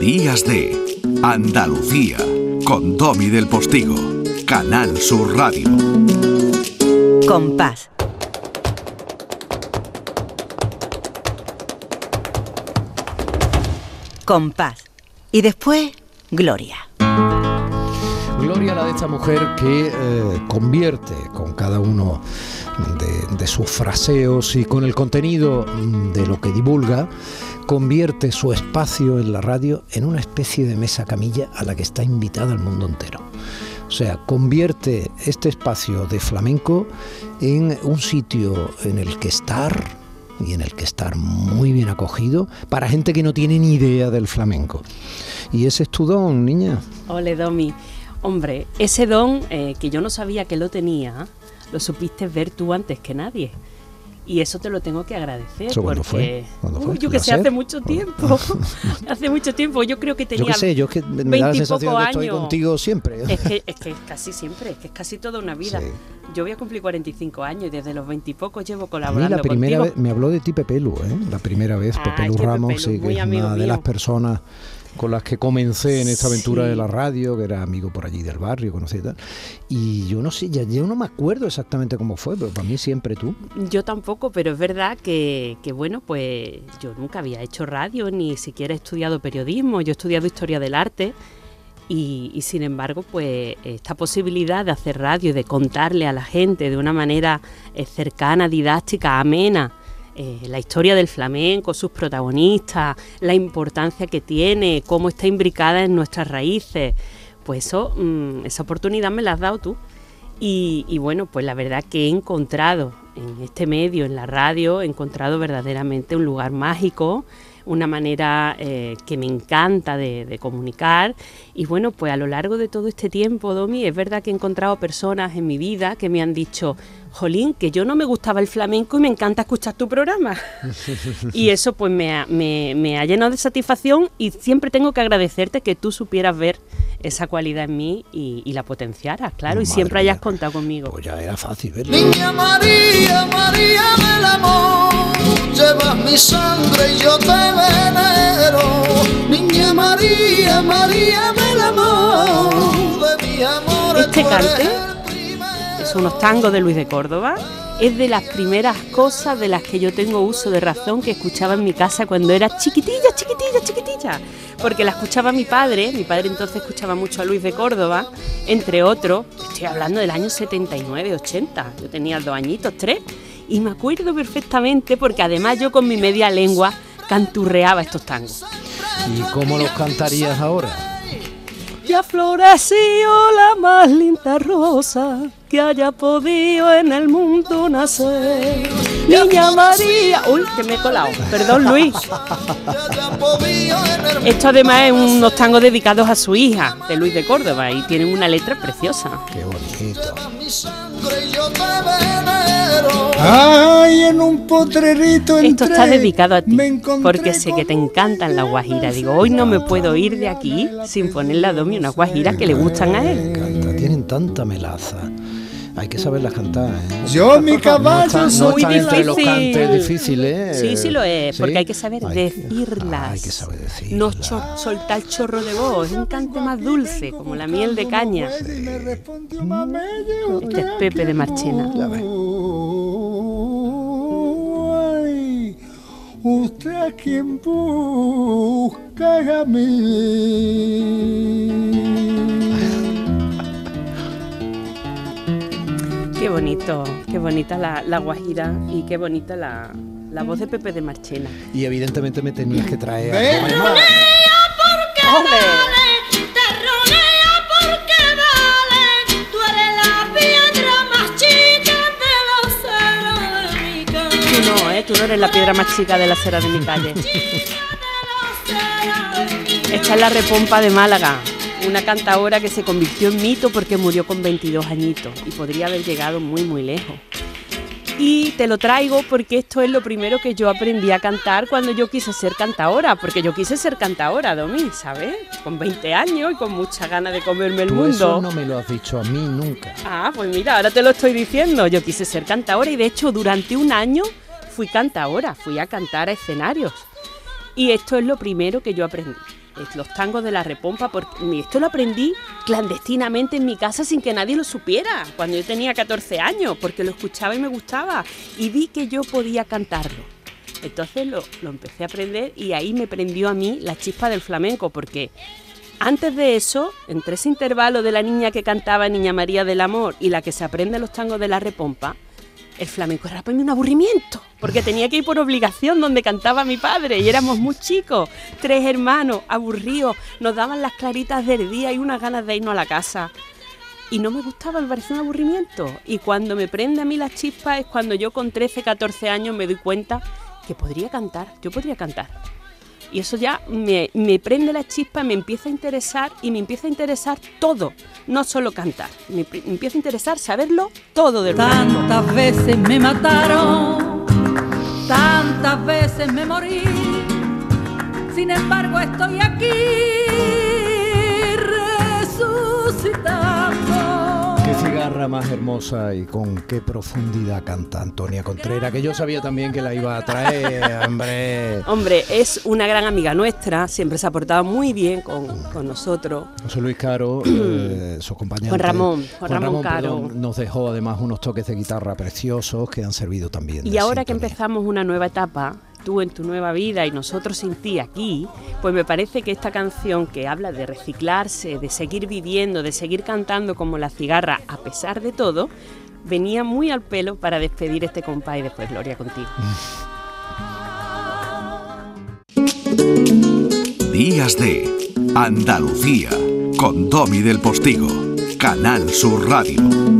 Días de Andalucía con Domi del Postigo, Canal Sur Radio. Compás. Compás. Y después, Gloria. Gloria la de esta mujer que eh, convierte con cada uno de, sus fraseos y con el contenido de lo que divulga, convierte su espacio en la radio en una especie de mesa camilla a la que está invitada el mundo entero. O sea, convierte este espacio de flamenco en un sitio en el que estar y en el que estar muy bien acogido para gente que no tiene ni idea del flamenco. Y ese es tu don, niña. Ole, Domi. Hombre, ese don eh, que yo no sabía que lo tenía, lo supiste ver tú antes que nadie. Y eso te lo tengo que agradecer. ¿Eso porque, fue? ¿Cuándo fue? Uy, yo que sé, hace mucho tiempo. hace mucho tiempo. Yo creo que Yo tenía. qué sé, yo es que me da la 20 y sensación de que estoy contigo siempre. Es que, es que casi siempre, es que es casi toda una vida. Sí. Yo voy a cumplir 45 años y desde los 20 y pocos llevo A mí colaborando la primera contigo. vez, me habló de ti Pepe Lu, ¿eh? la primera vez, Ay, Pepe Lu que Pepe Ramos, Lu, sí, que es amigo una de mío. las personas con las que comencé en esta aventura Sí. de la radio, que era amigo por allí del barrio, conocí y tal. Y yo no sé, ya yo no me acuerdo exactamente cómo fue, pero para mí siempre tú. Yo tampoco, pero es verdad que, que, bueno, pues yo nunca había hecho radio, ni siquiera he estudiado periodismo, yo he estudiado historia del arte y, y sin embargo, pues esta posibilidad de hacer radio y de contarle a la gente de una manera eh, cercana, didáctica, amena, eh, la historia del flamenco, sus protagonistas, la importancia que tiene, cómo está imbricada en nuestras raíces, pues eso, mm, esa oportunidad me la has dado tú. Y, y bueno, pues la verdad que he encontrado en este medio, en la radio, he encontrado verdaderamente un lugar mágico, una manera eh, que me encanta de, de comunicar. Y bueno, pues a lo largo de todo este tiempo, Domi, es verdad que he encontrado personas en mi vida que me han dicho, Jolín, que yo no me gustaba el flamenco y me encanta escuchar tu programa. y eso pues me ha, me- me ha llenado de satisfacción y siempre tengo que agradecerte que tú supieras ver esa cualidad en mí y, y la potenciaras, claro, y siempre mía. hayas contado conmigo. Pues ya era fácil verlo. Niña María, María del amor, llevas mi sangre y yo te venero. Niña María, María del amor, de mi amor. Este cante son unos tangos de Luis de Córdoba. Es de las primeras cosas de las que yo tengo uso de razón que escuchaba en mi casa cuando era chiquitilla, chiquitilla, chiquitilla. Porque la escuchaba mi padre, mi padre entonces escuchaba mucho a Luis de Córdoba, entre otros, estoy hablando del año 79, 80, yo tenía dos añitos, tres, y me acuerdo perfectamente porque además yo con mi media lengua canturreaba estos tangos. ¿Y cómo los cantarías ahora? Ya floreció la más linda rosa que haya podido en el mundo nacer. Niña María. Uy, que me he colado. Perdón, Luis. Esto además es unos tangos dedicados a su hija, de Luis de Córdoba, y tienen una letra preciosa. Qué bonito. Ay, en un potrerito Esto está dedicado a ti, me porque sé que te encantan las guajiras. Digo, hoy no me puedo ir de aquí sin ponerle a Domi unas guajiras que le gustan a Me él. encanta, tienen tanta melaza. Hay que saberlas cantar, ¿eh? Yo, mi No caballo, no soy muy están entre los difícil. cantes difíciles. Sí, sí lo es, ¿Sí? porque hay que saber Hay- decirlas. Hay que saber decirlas. No cho- soltar chorro de voz, es un cante más dulce, como la miel de caña. Me respondió, "Mamelle, Este es Pepe de Marchena. Ya ves. Usted a quien busca a mí. Qué bonito, qué bonita la, la guajira y qué bonita la, la voz de Pepe de Marchena. Y evidentemente me tenías que traer. Ven. Eres la piedra más chica de la acera de mi calle. Esta es la repompa de Málaga, una cantaora que se convirtió en mito porque murió con 22 añitos y podría haber llegado muy muy lejos. Y te lo traigo porque esto es lo primero que yo aprendí a cantar cuando yo quise ser cantaora, porque yo quise ser cantaora, Domi, ¿sabes? Con 20 años y con mucha ganas de comerme el tú mundo. eso no me lo has dicho a mí nunca. Ah, pues mira, ahora te lo estoy diciendo. Yo quise ser cantadora y de hecho durante un año fui cantadora, fui a cantar a escenarios. Y esto es lo primero que yo aprendí. es Los tangos de la repompa, porque esto lo aprendí clandestinamente en mi casa sin que nadie lo supiera, cuando yo tenía 14 años, porque lo escuchaba y me gustaba. Y vi que yo podía cantarlo. Entonces lo, lo empecé a aprender y ahí me prendió a mí la chispa del flamenco, porque antes de eso, entre ese intervalo de la niña que cantaba Niña María del Amor y la que se aprende los tangos de la repompa, el flamenco era para mí un aburrimiento, porque tenía que ir por obligación donde cantaba mi padre y éramos muy chicos, tres hermanos, aburridos, nos daban las claritas del día y unas ganas de irnos a la casa. Y no me gustaba, me parecía un aburrimiento. Y cuando me prende a mí la chispa es cuando yo con 13, 14 años me doy cuenta que podría cantar, yo podría cantar. Y eso ya me, me prende la chispa, me empieza a interesar y me empieza a interesar todo, no solo cantar. Me, empieza a interesar saberlo todo del. Tantas veces me mataron, tantas veces me morí. Sin embargo, estoy aquí más hermosa y con qué profundidad canta Antonia Contreras, que yo sabía también que la iba a traer, hombre. Hombre, es una gran amiga nuestra, siempre se ha portado muy bien con, con nosotros. José Luis Caro, eh, su acompañante. Juan Ramón, Juan Ramón Caro. perdón, nos dejó además unos toques de guitarra preciosos que han servido también. Y ahora que empezamos una nueva etapa, tú en tu nueva vida y nosotros sin ti aquí, pues me parece que esta canción que habla de reciclarse, de seguir viviendo, de seguir cantando como la cigarra a pesar de todo, venía muy al pelo para despedir este compás y después Gloria contigo. Días de Andalucía con Domi del Postigo, Canal Sur Radio.